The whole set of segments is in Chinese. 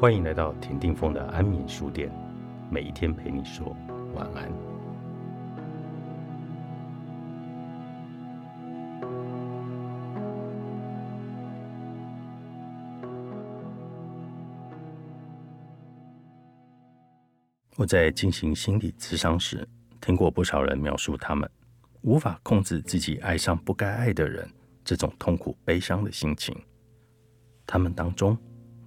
欢迎来到田定峰的安眠书店，每一天陪你说晚安。我在进行心理咨商时，听过不少人描述他们无法控制自己爱上不该爱的人这种痛苦悲伤的心情。他们当中，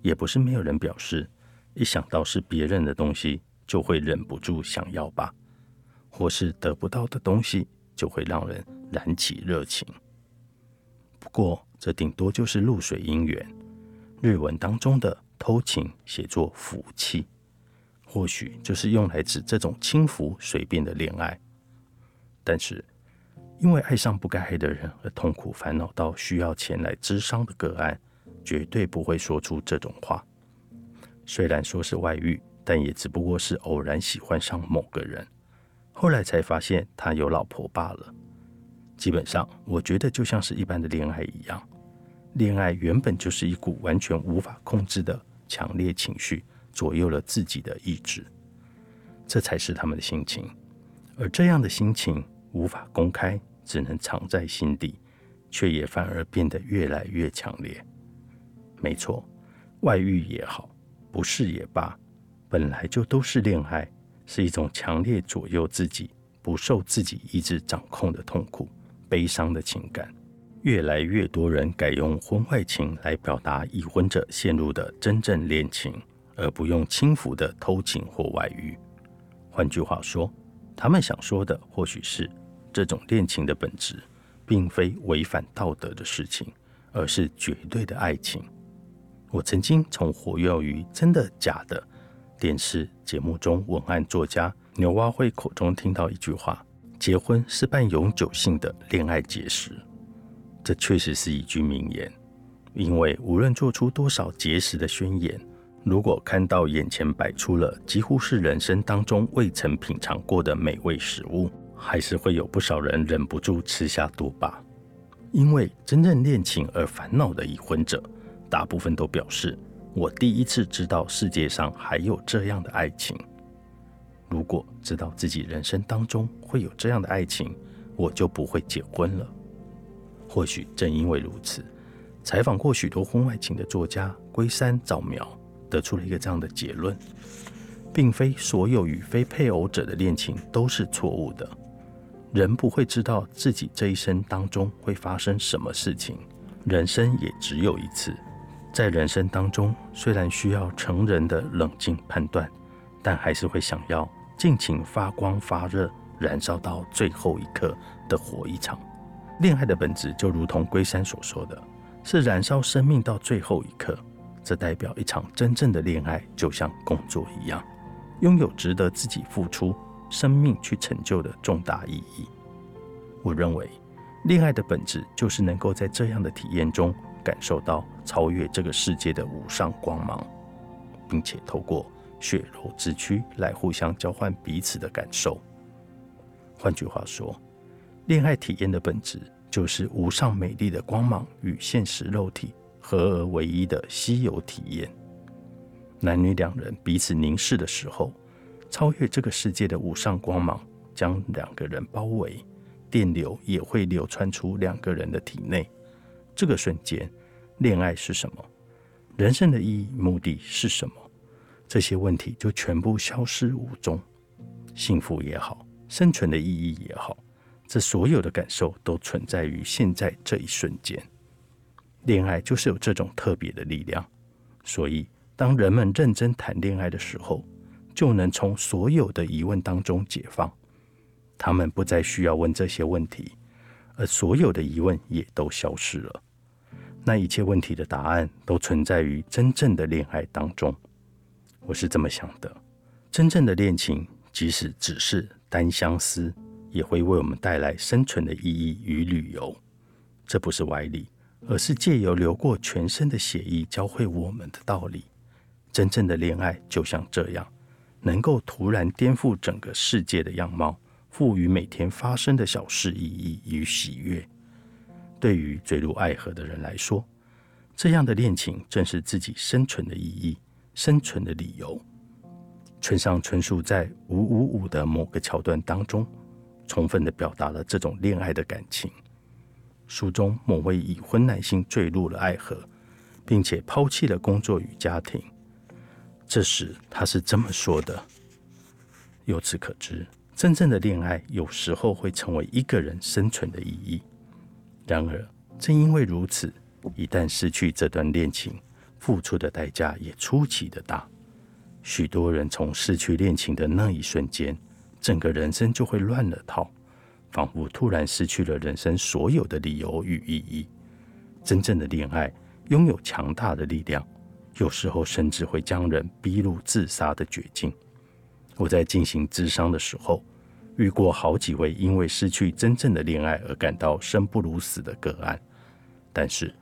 也不是没有人表示，一想到是别人的东西，就会忍不住想要吧，或是得不到的东西，就会让人燃起热情。不过，这顶多就是露水姻缘。日文当中的偷情写作福气。或许就是用来指这种轻浮随便的恋爱，但是因为爱上不该爱的人而痛苦烦恼到需要前来治伤的个案，绝对不会说出这种话。虽然说是外遇，但也只不过是偶然喜欢上某个人，后来才发现他有老婆罢了。基本上，我觉得就像是一般的恋爱一样，恋爱原本就是一股完全无法控制的强烈情绪。左右了自己的意志，这才是他们的心情。而这样的心情无法公开，只能藏在心底，却也反而变得越来越强烈。没错，外遇也好，不是也罢，本来就都是恋爱，是一种强烈左右自己、不受自己意志掌控的痛苦、悲伤的情感。越来越多人改用婚外情来表达已婚者陷入的真正恋情。而不用轻浮的偷情或外遇。换句话说，他们想说的或许是，这种恋情的本质，并非违反道德的事情，而是绝对的爱情。我曾经从活跃于真的假的电视节目中，文案作家牛蛙会口中听到一句话：“结婚是办永久性的恋爱结识。”这确实是一句名言，因为无论做出多少结识的宣言。如果看到眼前摆出了几乎是人生当中未曾品尝过的美味食物，还是会有不少人忍不住吃下多吧。因为真正恋情而烦恼的已婚者，大部分都表示：“我第一次知道世界上还有这样的爱情。如果知道自己人生当中会有这样的爱情，我就不会结婚了。”或许正因为如此，采访过许多婚外情的作家龟山早苗。得出了一个这样的结论，并非所有与非配偶者的恋情都是错误的。人不会知道自己这一生当中会发生什么事情，人生也只有一次。在人生当中，虽然需要成人的冷静判断，但还是会想要尽情发光发热，燃烧到最后一刻的活一场。恋爱的本质就如同龟山所说的，是燃烧生命到最后一刻。这代表一场真正的恋爱，就像工作一样，拥有值得自己付出生命去成就的重大意义。我认为，恋爱的本质就是能够在这样的体验中感受到超越这个世界的无上光芒，并且透过血肉之躯来互相交换彼此的感受。换句话说，恋爱体验的本质就是无上美丽的光芒与现实肉体。合而为一的稀有体验，男女两人彼此凝视的时候，超越这个世界的无上光芒将两个人包围，电流也会流穿出两个人的体内。这个瞬间，恋爱是什么？人生的意义、目的是什么？这些问题就全部消失无踪。幸福也好，生存的意义也好，这所有的感受都存在于现在这一瞬间。恋爱就是有这种特别的力量，所以当人们认真谈恋爱的时候，就能从所有的疑问当中解放。他们不再需要问这些问题，而所有的疑问也都消失了。那一切问题的答案都存在于真正的恋爱当中。我是这么想的：真正的恋情，即使只是单相思，也会为我们带来生存的意义与旅游。这不是歪理。而是借由流过全身的血液教会我们的道理。真正的恋爱就像这样，能够突然颠覆整个世界的样貌，赋予每天发生的小事意义与喜悦。对于坠入爱河的人来说，这样的恋情正是自己生存的意义，生存的理由。村上春树在《五五五》的某个桥段当中，充分的表达了这种恋爱的感情。书中某位已婚男性坠入了爱河，并且抛弃了工作与家庭。这时他是这么说的：“由此可知，真正的恋爱有时候会成为一个人生存的意义。然而，正因为如此，一旦失去这段恋情，付出的代价也出奇的大。”许多人从失去恋情的那一瞬间，整个人生就会乱了套，仿佛突然失去了人生所有的理由与意义。真正的恋爱拥有强大的力量，有时候甚至会将人逼入自杀的绝境。我在进行智商的时候，遇过好几位因为失去真正的恋爱而感到生不如死的个案，但是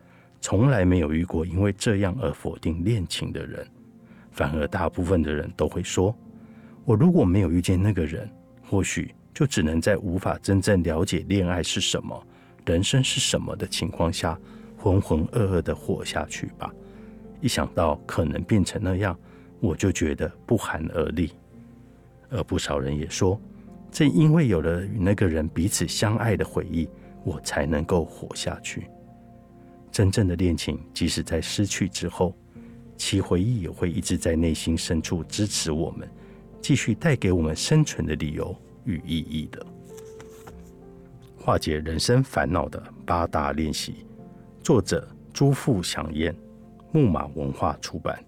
从来没有遇过因为这样而否定恋情的人。反而，大部分的人都会说：“我如果没有遇见那个人，或许就只能在无法真正了解恋爱是什么、人生是什么的情况下，浑浑噩噩的活下去吧。”一想到可能变成那样，我就觉得不寒而栗。而不少人也说：“正因为有了与那个人彼此相爱的回忆，我才能够活下去。”真正的恋情，即使在失去之后。其回忆也会一直在内心深处支持我们，继续带给我们生存的理由与意义的。化解人生烦恼的八大练习，作者朱富祥燕，木马文化出版。